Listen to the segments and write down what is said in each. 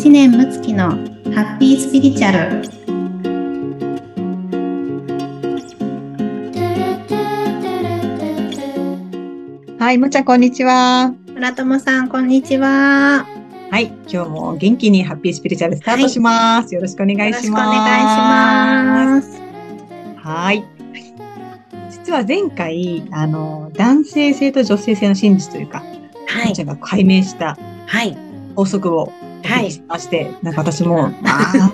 知念睦月のハッピースピリチュアルはい、もちゃん、こんにちは。村友さんこんにちははい、今日も元気にハッピースピリチュアルスタートします。よろしくお願いよろしくおします。願いしますはい。実は前回、あの、男性性と女性性の真実というか、はいもちゃんが解明したはい法則をお聞きしまして、なんか私も、ああ、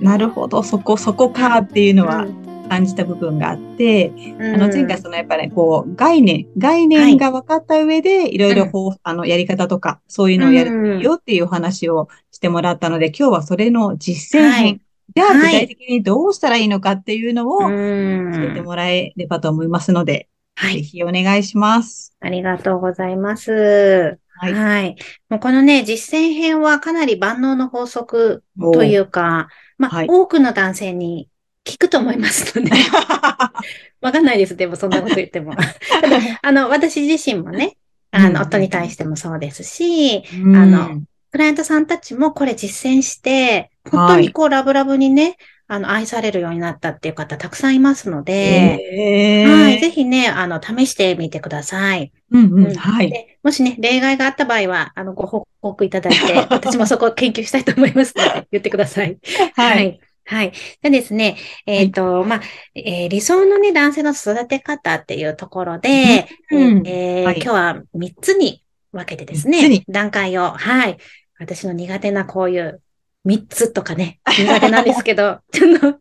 なるほど、そこ、そこかっていうのは感じた部分があって、うん。あの、前回そのやっぱりこう、概念、概念が分かった上で、い。ろいろこう、あの、やり方とか、そういうのをやるといいよっていうお話をしてもらったので、今日はそれの実践編。はい。じゃあ、はい具体的にどうしたらいいのかっていうのを教うんえてもらえればと思いますので、ぜはい。ひお願いします。ありがとうございます。ははいい。もうこのね、実践編はかなり万能の法則という。うか、まあ、はい多くの男性に聞くと思いますので、わかんないです。でも、そんなこと言っても。ただ、あの、私自身もね、あうんの、夫に対してもそうですし、うんあの、クライアントさんたちもこれ実践して、本当にこう、ラブラブにね、あの、愛されるようになったっていう方たくさんいますので、えはい、ぜひね、あの、試してみてください。うんう、うんんはい。で、もしね、例外があった場合は、あの、ご報告いただいて、私もそこを研究したいと思いますので、言ってください。はい。はい。でですね、えっ、と、まあ、えー理想のね、男性の育て方っていうところで、うんはいえー今日は3つに分けてですね、段階を、はい。私の苦手なこういう3つとかね、苦手なんですけど、ちょっと、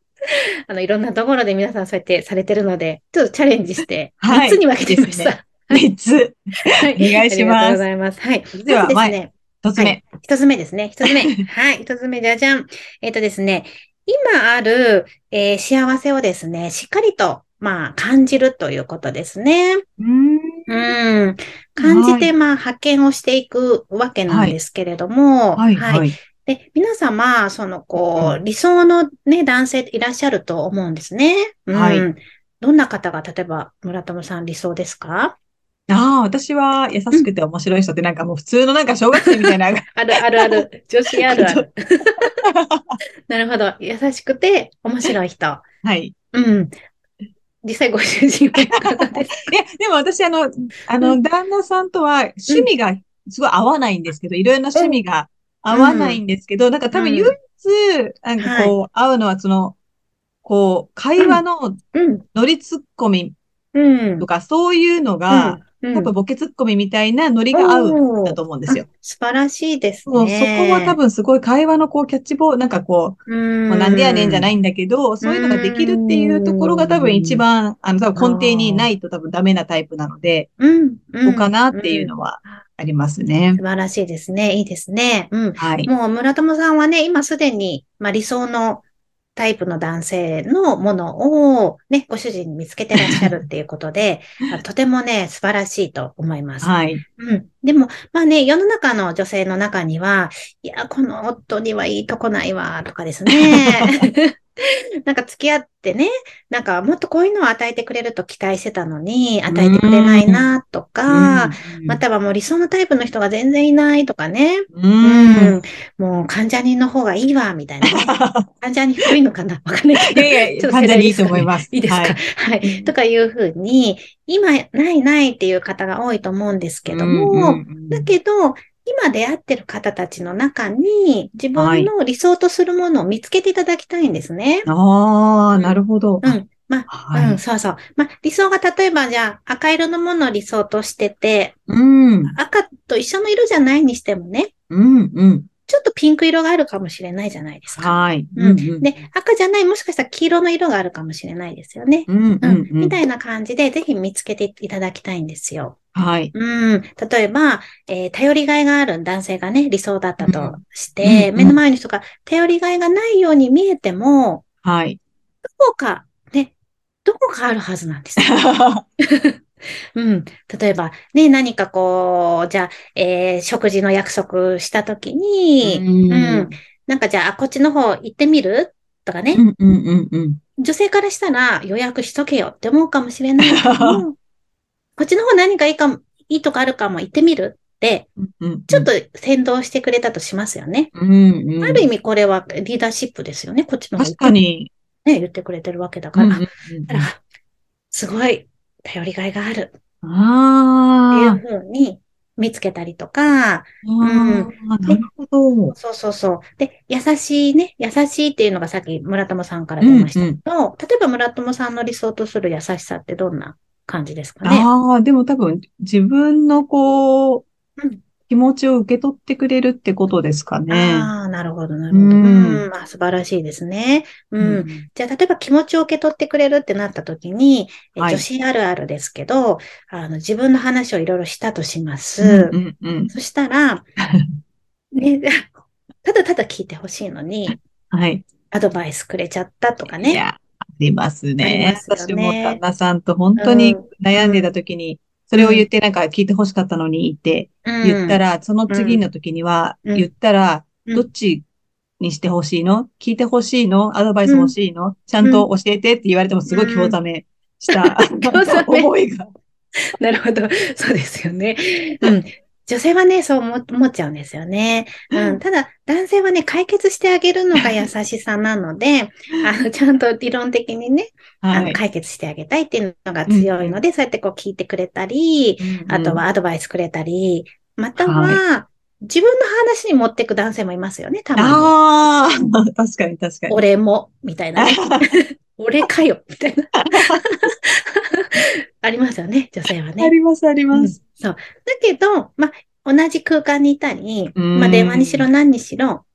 あの、いろんなところで皆さんそうやってされてるので、ちょっとチャレンジして、はい3つに分けてみました。三つ。はいお願いしますありがとうございます。はい。では、前、まずですね、一つ目はい。一つ目ですね。一つ目。はい。一つ目、じゃじゃん。えっ、とですね、今ある、えー幸せをですね、しっかりと、まあ、感じるということですね。うん。うん。感じて、はいまあ、発見をしていくわけなんですけれども、はい、はい。で、皆様、その、こうう、理想のね、男性いらっしゃると思うんですね。うん。はいどんな方が、例えば、村友さん理想ですか？ああ、私は優しくて面白い人ってなんかもう普通のなんか小学生みたいな。あるあるある。女子あるある。なるほど。優しくて面白い人。はい。うん。実際ご主人はいかがです？いや、でも私あの、あの、旦那さんとは趣味がすごい合わないんですけど、いろいろな趣味が合わないんですけど、なんか多分唯一、なんかこう、合うのはその、こう、会話のうん。ノリツッコミうん。とか、そういうのが、うんやっぱボケツッコミみたいなノリが合うんだと思うんですよ。素晴らしいですそう、そこね。は多分すごい会話のこうキャッチボール、なんかこう、うん、もうなんでやねんじゃないんだけど、そういうのができるっていうところが多分一番、あの、多分根底にないと多分ダメなタイプなので、うん。うん。ここかなっていうのはありますね素。晴らしいですね。いいですね。うん。はい。もう村友さんはね、今すでに、まあ、理想のタイプの男性のものをね、ご主人に見つけてらっしゃるっていうことで、あとてもね、素晴らしいと思います。はい。うん。でも、まあね、世の中の女性の中には、いや、この夫にはいいとこないわ、とかですね。なんか付き合ってね、なんかもっとこういうのを与えてくれると期待してたのに、与えてくれないな、とか、またはもう理想のタイプの人が全然いないとかね。うん。もう患者人の方がいいわ、みたいなね。患者人古いのかな？わかんないけど。いやいや、ちょっと完全にいいと思います。いいですかはい。はい。とかいうふうに、今、ないないっていう方が多いと思うんですけども、うんうんうんだけど、今出会ってる方たちの中に、自分の理想とするものを見つけていただきたいんですね。ああ、なるほど。うん。まあ、はい。うん、そうそう。まあ、理想が例えばじゃあ赤色のものを理想としてて、うん、赤と一緒の色じゃないにしてもね、うん、うん。ちょっとピンク色があるかもしれないじゃないですか。はい。うんうん、で、赤じゃない、もしかしたら黄色の色があるかもしれないですよね。うん、うん。みたいな感じで、ぜひ見つけていただきたいんですよ。はい。うん。例えば、えー頼りがいがある男性がね、理想だったとして、目の前の人が頼りがいがないように見えても、はい。どこか、ね、どこかあるはずなんですよ。うん。例えば、ね、何かこう、じゃあ、えー食事の約束したときに、うん。なんかじゃあ、あこっちの方行ってみる？とかね、うん、うん、うん、うん。女性からしたら予約しとけよって思うかもしれないけども、こっちの方何かいいかも、いいとこあるかも行ってみるっで、うんちょっと先導してくれたとしますよね。うんうんある意味これはリーダーシップですよね。こっちの方が確かに。ね、言ってくれてるわけだから。うんうんうんだからすごい頼りがいがある。っていうあふうに見つけたりとか、あ、ああ、なるほど。そうそうそう。で、優しいね、優しいっていうのがさっき村友さんから出ましたけど、例えば村友さんの理想とする優しさってどんな感じですかね？ああ、でも多分自分のこううん、気持ちを受け取ってくれるってことですかね。ああ、なるほど、なるほど。ううんん、まあ素晴らしいですね。うん。じゃあ、例えば気持ちを受け取ってくれるってなった時に、えはい女子あるあるですけど、あの、自分の話をいろいろしたとします。うんうんうん。そしたら、ね、ただただ聞いてほしいのに、はい。アドバイスくれちゃったとかいね。や、ありますね。ますよね私も旦那さんと本当に悩んでた時に、それを言ってなんか聞いて欲しかったのに言って、うん。言ったら、その次の時には、うん。言ったら、うん。どっちにして欲しいの？聞いて欲しいの？アドバイス欲しいの？ちゃんと教えてって言われてもすごい興ざめした。思いが。なるほど。そうですよね。うん。女性はね、そう思思っちゃうんですよね。うん。ただ、男性はね、解決してあげるのが優しさなので、あの、ちゃんと理論的にね、あの、はい。解決してあげたいっていうのが強いので、そうやってこう聞いてくれたり、あとはアドバイスくれたり、または、自分の話に持ってく男性もいますよね、たまに。ああ、確かに確かに。俺も、みたいなね。俺かよ、みたいな。ありますよね、女性はね。あります、あります。そう。だけど、まあ、同じ空間にいたり、うんまあ、電話にしろ何にしろ、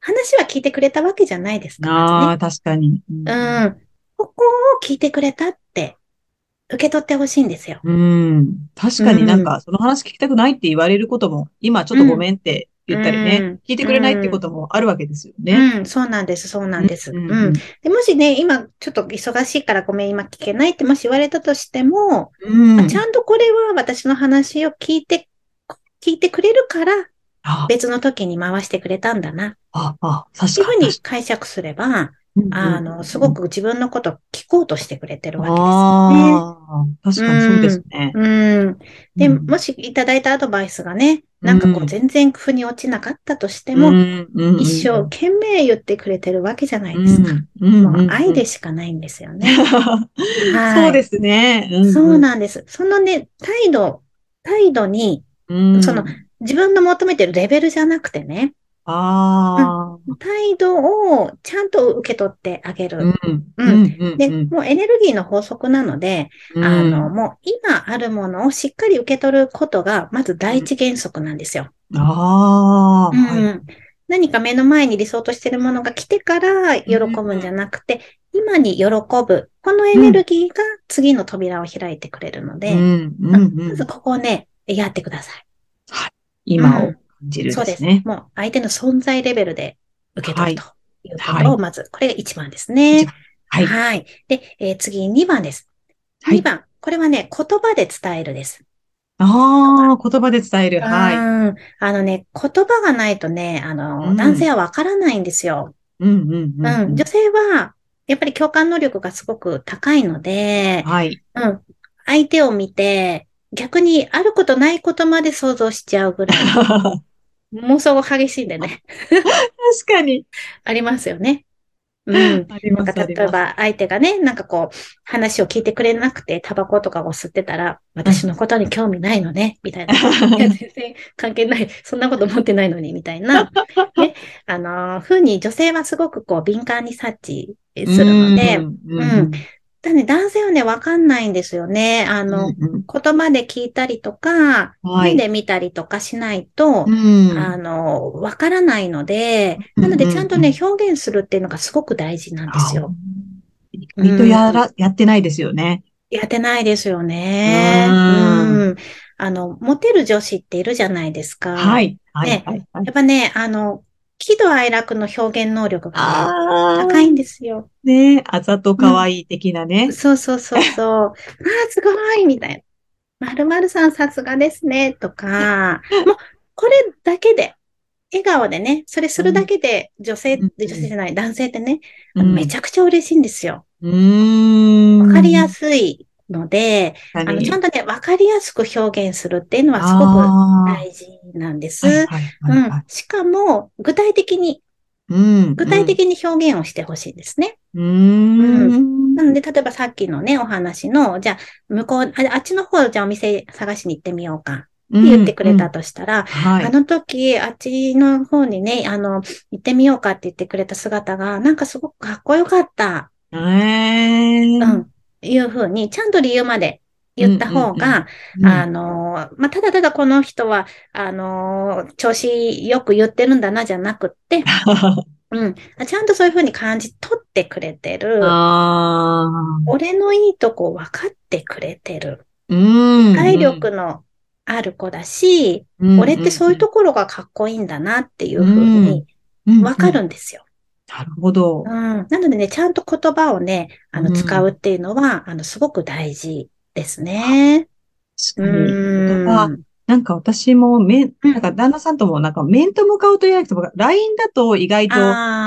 話は聞いてくれたわけじゃないですかああ、ら確かに。ね。うん。ここを聞いてくれたって、受け取ってほしいんですよ。うん。確かになんか、その話聞きたくないって言われることも、今ちょっとごめんって言ったりね、うん聞いてくれないってこともあるわけですよね。うん、そうなんです、そうなんです。ううんでもしね、今、ちょっと忙しいからごめん、今聞けないってもし言われたとしても、うん。あちゃんとこれは私の話を聞いて、聞いてくれるから、あ、別の時に回してくれたんだな。あ、あ、確っていうふうにかに。解釈すれば、うんあの、すご。く自分のことを聞こうとしてくれてるわけですよああ、確かにそうですね。ね。うん。で、うんもしいただいたアドバイスがね、なんかこううん全然腑に落ちなかったとしても、一生懸命言ってくれてるわけじゃないですか。うんもう愛でししかないんですよね。はいそうですね。そうなんです。そのね、態度、態度に、うんその自分の求めてるレベルじゃなくてね、ああ、態度をちゃんと受け取ってあげる。うん、ううんん、うん。で、うんもうエネルギーの法則なので、あの、、もう今あるものをしっかり受け取ることが、まず第一原則なんですよ。ああ、うんはい。何か目の前に理想としているものが来てから喜ぶんじゃなくて、今に喜ぶ。このエネルギーが次の扉を開いてくれるので、うん、うん、うんまず。ここをね、やってください。今を感じるそうですね。もう相手の存在レベルで受け取るということを、はいまず、これが1番ですね。はい。はい。で、えー次2番です。はい2番。これはね、言葉で伝えるです。ああ、言葉で伝える。はい。うんあのね、言葉がないとね、あの、うん男性はわからないんですよ。うん、うん、うん。うん。女性は、やっぱり共感能力がすごく高いので、はい。うん。相手を見て、逆にあることないことまで想像しちゃうぐらい、確 妄想が激しいんでね、かに。ありますよね。うん。あります、なんか。例えば相手がね、なんかこう、話を聞いてくれなくて、タバコとかを吸ってたら、私のことに興味ないのね、みたいな。いや、全然関係ない。そんなこと思ってないのに、みたいな。ね。あのー、ふうに女性はすごくこう、敏感に察知するので、うん、うんね、男性はね、わかんないんですよね。あの、うんうん言葉で聞いたりとか、はい目で見たりとかしないと、うんあの、わからないので、うんなのでちゃんとねう、表現するっていうのがすごく大事なんですよ。意外とやら、やってないですよね。やってないですよね。うんうん。あの、モテる女子っているじゃないですか。はい。はい。ねはい。はいやっぱね、あの、喜怒哀楽の表現能力が高いんですよ。ねあざと可愛い的なね。そうそうそうそう。ああ、すごいみたいな。まるまるさんさすがですね、とか、もう、これだけで、笑顔でね、それするだけで、女性、うん女性じゃない、男性ってね、うんめちゃくちゃ嬉しいんですよ。うーん。わかりやすいので、ああの、ちゃんとね、わかりやすく表現するっていうのはすごく大事なんです。はいはいはいはい。うん。しかも、具体的に、うん。具体的に表現をしてほしいですね。うーん。なので、例えばさっきのね、お話の、じゃあ、向こう、ああっちの方、じゃあお店探しに行ってみようかって言ってくれたとしたら、はい。あの時、あっちの方にね、あの、行ってみようかって言ってくれた姿が、なんかすごくかっこよかった。えー。うん。いうふうに、ちゃんと理由まで言った方が、うんあの、まあ、ただただこの人は、あの、調子よく言ってるんだな、じゃなくって、うん。ちゃんとそういうふうに感じ取ってくれてる。俺のいいとこ分かってくれてる。うん。体力のある子だし、うん俺ってそういうところがかっこいいんだなっていうふうに分か。うんるんですよ。なるほどう。ん。なのでね、ちゃんと言葉をね、あの、うん使うっていうのは、あの、すごく大事ですね。確かに。うん。なんか私も、め、うんなんか旦那さんともなんか面と向かうと言わなくても、LINE だと意外と素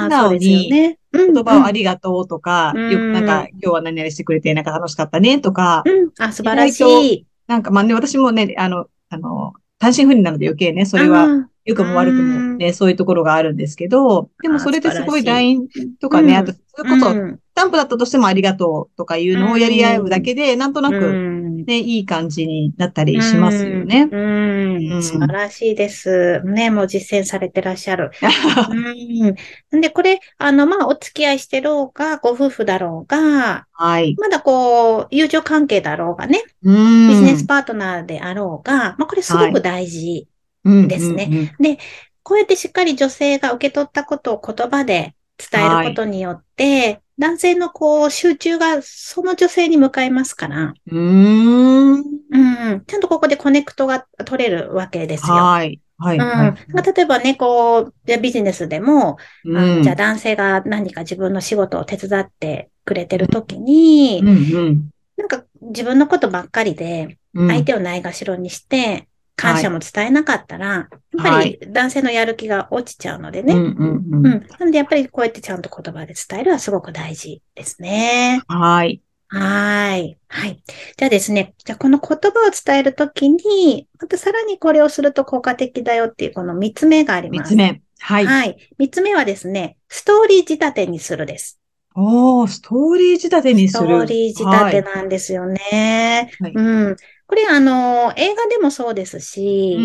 直に言葉をありがとうとか、うんよくなんか今日は何々してくれてなんか楽しかったねとか、うん。あ、素晴らしい。なんかまあね、私もね、あの、あの、単身赴任なので余計ね、それはあ良くも悪くもね、そういうところがあるんですけど、でもそれってすごい LINE とかね、うん。あと、それこそ、うん。スタンプだったとしてもありがとうとかいうのをやり合うだけで、なんとなうくんね、いい感じになったりしますよね。うん。素晴らしいです。ね、もう実践されてらっしゃる。うん。で、これ、あの、まあ、お付き合いしてろうが、ご夫婦だろうが、はい。まだこう、友情関係だろうがね、うん。ビジネスパートナーであろうが、まあ、これすごく大事。ですねね。こうやってしっかり女性が受け取ったことを言葉で伝えることによって、男性のこう、集中がその女性に向かいますから、うーん。うん、ちゃんとここでコネクトが取れるわけですよ。はい。はい。うん。はいまあ例えばね、こう、ビジネスでも、あうんのじゃあ男性が何か自分の仕事を手伝ってくれてるときに、うんうんなんか自分のことばっかりで、うん。相手をないがしろにして、感謝も伝えなかったら、やっぱはいり男性のやる気が落ちちゃうのでね。うんうんううん。ん。なので、やっぱりこうやってちゃんと言葉で伝えるはすごく大事ですね。はい。はーい。はい。じゃあですね、じゃあこの言葉を伝えるときに、またさらにこれをすると効果的だよっていうこの三つ目があります。三つ目。はい。はい。三つ目はですね、ストーリー仕立てにするです。おー、ストーリー仕立てにスする。トーリー仕立てなんですよね。はいうん。これ、あの、映画でもそうですし、う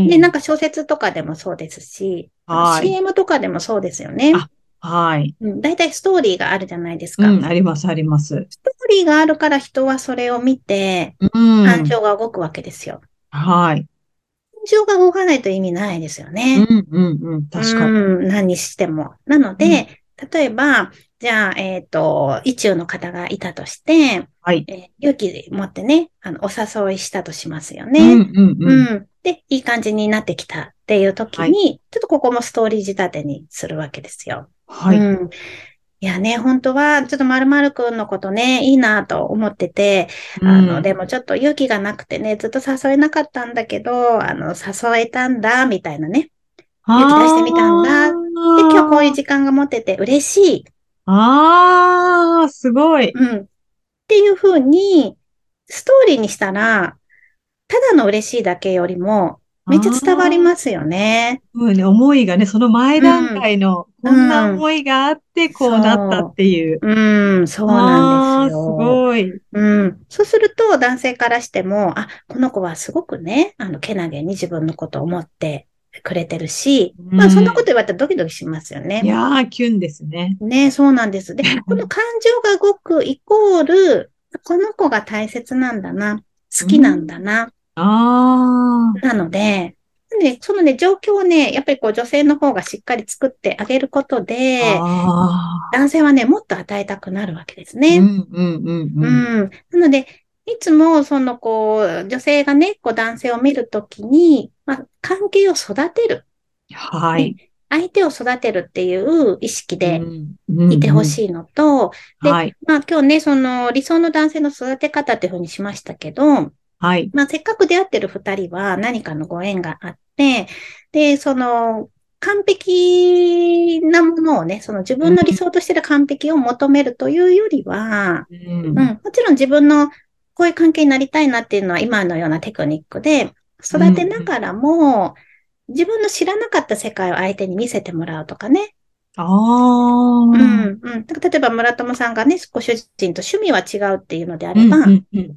ん。で、なんか小説とかでもそうですし、はい CM とかでもそうですよね。あはい。うん、大体ストーリーがあるじゃないですか。うん、あります、あります。ストーリーがあるから人はそれを見て、うん。感情が動くわけですよ。はい。感情が動かないと意味ないですようね。ん、うん、うん。確かに。うん、何にしても。なので、例えば、じゃあ、えっ、と、意中の方がいたとして、はい。えー勇気持ってね、あの、お誘いしたとしますようん、ね。うん、ううん。ん。で、いい感じになってきたっていう時に、ちょっとここもストーリー仕立てにするわけですよ。はい。うん。いやね、本当は、ちょっとまるまるくんのことね、いいなと思ってて、あの、でもちょっと勇気がなくてね、ずっと誘えなかったんだけど、あの、誘えたんだ、みたいなね。勇気出してみたんだで、今日こういう時間が持てて嬉しい。ああ、すごい。うん。っていう風に、ストーリーにしたら、ただの嬉しいだけよりも、めっちゃ伝わりますよね。うんね、思いがね、その前段階の、こんな思いがあって、こうなったっていう。うん、そうなんですあーすよ。ごい。うん。そうすると、男性からしても、あ、この子はすごくね、あの、けなげに自分のことを思ってくれてるし、まあ、うんそんなこと言われたらドキドキしますよね。いやー、キュンですね。ね、そうなんです。で、この感情が動くイコール、この子が大切なんだな、好きなんだな、あなので、ね、そのね、状況をね、やっぱりこう女性の方がしっかり作ってあげることあ。で、あ男性はね、もっと与えたくなるわけですあ。ね。うん、うん、うん、ううん。ん。なので、いつも、その、こう、女性がね、こう、男性を見るときに、まあ、関係を育てる。はい。相手を育てるっていう意識でうんいてほしいのと、ではい。まあ、今日ね、その、理想の男性の育て方っていうふうにしましたけど、はい。まあ、せっかく出会ってる二人は何かのご縁があって、で、その、完璧なものをね、その自分の理想としてる完璧を求めるというよりは、うんうん、もちろん自分のこういう関係になりたいなっていうのは今のようなテクニックで、育てながらも、自分の知らなかった世界を相手に見せてもらうとかね。ああ。うん、うん。例えば村友さんがね、ご主人と趣味は違うっていうのであれば、うんうんうん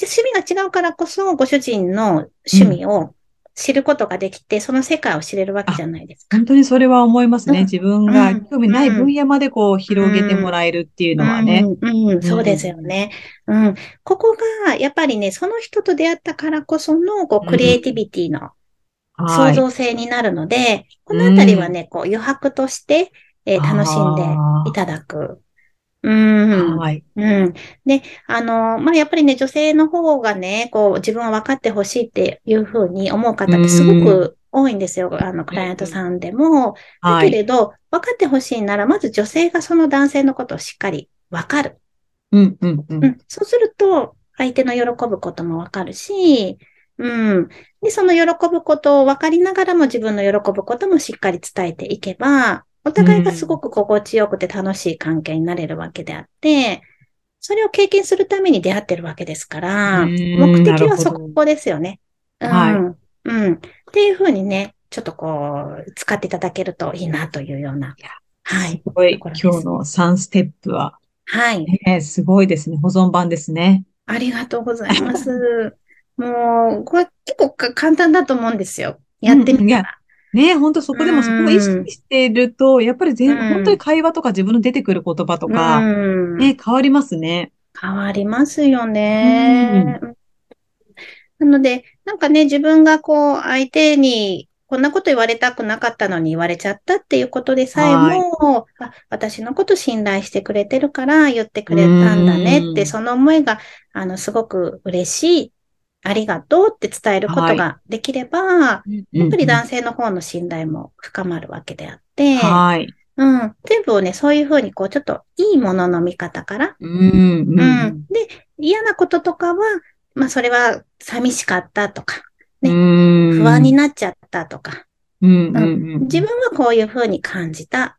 じゃ趣味が違うからこそ、ご主人の趣味を知ることができて、その世界を知れるわけじゃないですか。本当にそれは思いますね。うん自分が興味ない分野までこう広げてもらえるっていうのはね。うん、うん、そうですよね。うん。ここが、やっぱりね、その人と出会ったからこその、こう、クリエイティビティのはい。創造性になるので、このあたりはね、こう、余白として、えー楽しんでいただく。うん。はい。うん。で、あの、まあ、やっぱりね、女性の方がね、こう、自分は分かってほしいっていうふうに思う方ってすごく多いんですよ。あの、クライアントさんでも。だはい。けれど、分かってほしいなら、まず女性がその男性のことをしっかり分かる。うん、うん、う。うんん。そうすると、相手の喜ぶことも分かるし、うん。で、その喜ぶことを分かりながらも自分の喜ぶこともしっかり伝えていけば、お互いがすごく心地よくて楽しい関係になれるわけであって、それを経験するために出会ってるわけですから、うん目的はそこですよね。うん。はいうん。っていうふうにね、ちょっとこう、使っていただけるといいなというような。はい。すごい今日の3ステップは、はい。ね、すごいですね。保存版ですね。ありがとうございます。もう、これ結構か簡単だと思うんですよ。やってみたら。ね、本当そこでもそこを意識してると、やっぱり全、うん。本当に会話とか自分の出てくる言葉とうか、ん。ね、変わりますね。変わりますよね。なので、なんかね、自分がこう、相手に、こんなこと言われたくなかったのに言われちゃったっていうことでさえも、あ、私のこと信頼してくれてるから言ってくれたんだねって、うん。その思いが、あの、すごく嬉しい、ありがとうって伝えることができれば、やっぱり男性の方の信頼も深まるわけであって、はい。うん、全部をね、そういうふうにこう、ちょっといいものの見方から、うん、うん。うん。で、嫌なこととかは、まあ、それは寂しかったとか、ねうん不安になっちゃったとか、うん、うん、うん。自分はこういうふうに感じた。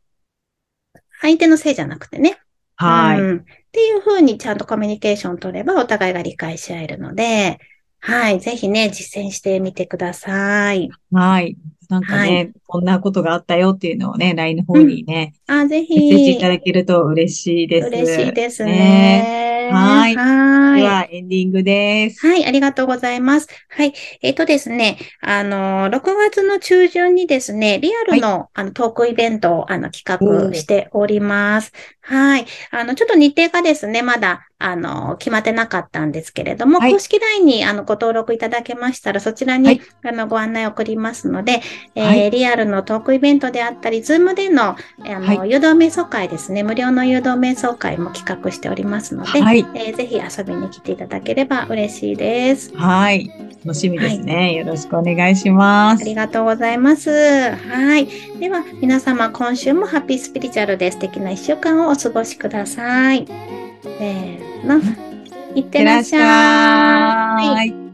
相手のせいじゃなくてね。はい。うん。っていうふうにちゃんとコミュニケーションを取ればお互いが理解し合えるので、はい。ぜひね、実践してみてください。はい。なんかね、はこんなことがあったよっていうのをね、LINE の方にね、あ、ぜメッセージいひた、だけると嬉しいです。嬉しいですねね。はいはいでは、エンディングです。はい、ありがとうございます。はい。えっ、とですね、あの、6月の中旬にですね、リアルの,、あのトークイベントをあの企画しております。はい。あの、ちょっと日程がですね、まだ、あの、決まってなかったんですけれども、はい公式 LINE にあのご登録いただけましたら、そちらに、はいあのご案内を送りますので、えーはいリアルのトークイベントであったり、ズームでの、あの、は誘導瞑想会ですね、無料の誘導瞑想会も企画しておりますので、はい。えーぜひ遊びに来ていただければ嬉しいです。はい。楽しみですね。よろしくお願いします。ありがとうございます。はい。では、皆様、今週もハッピースピリチュアルで素敵な一週間をお過ごしください。せーの。いってらっしゃい。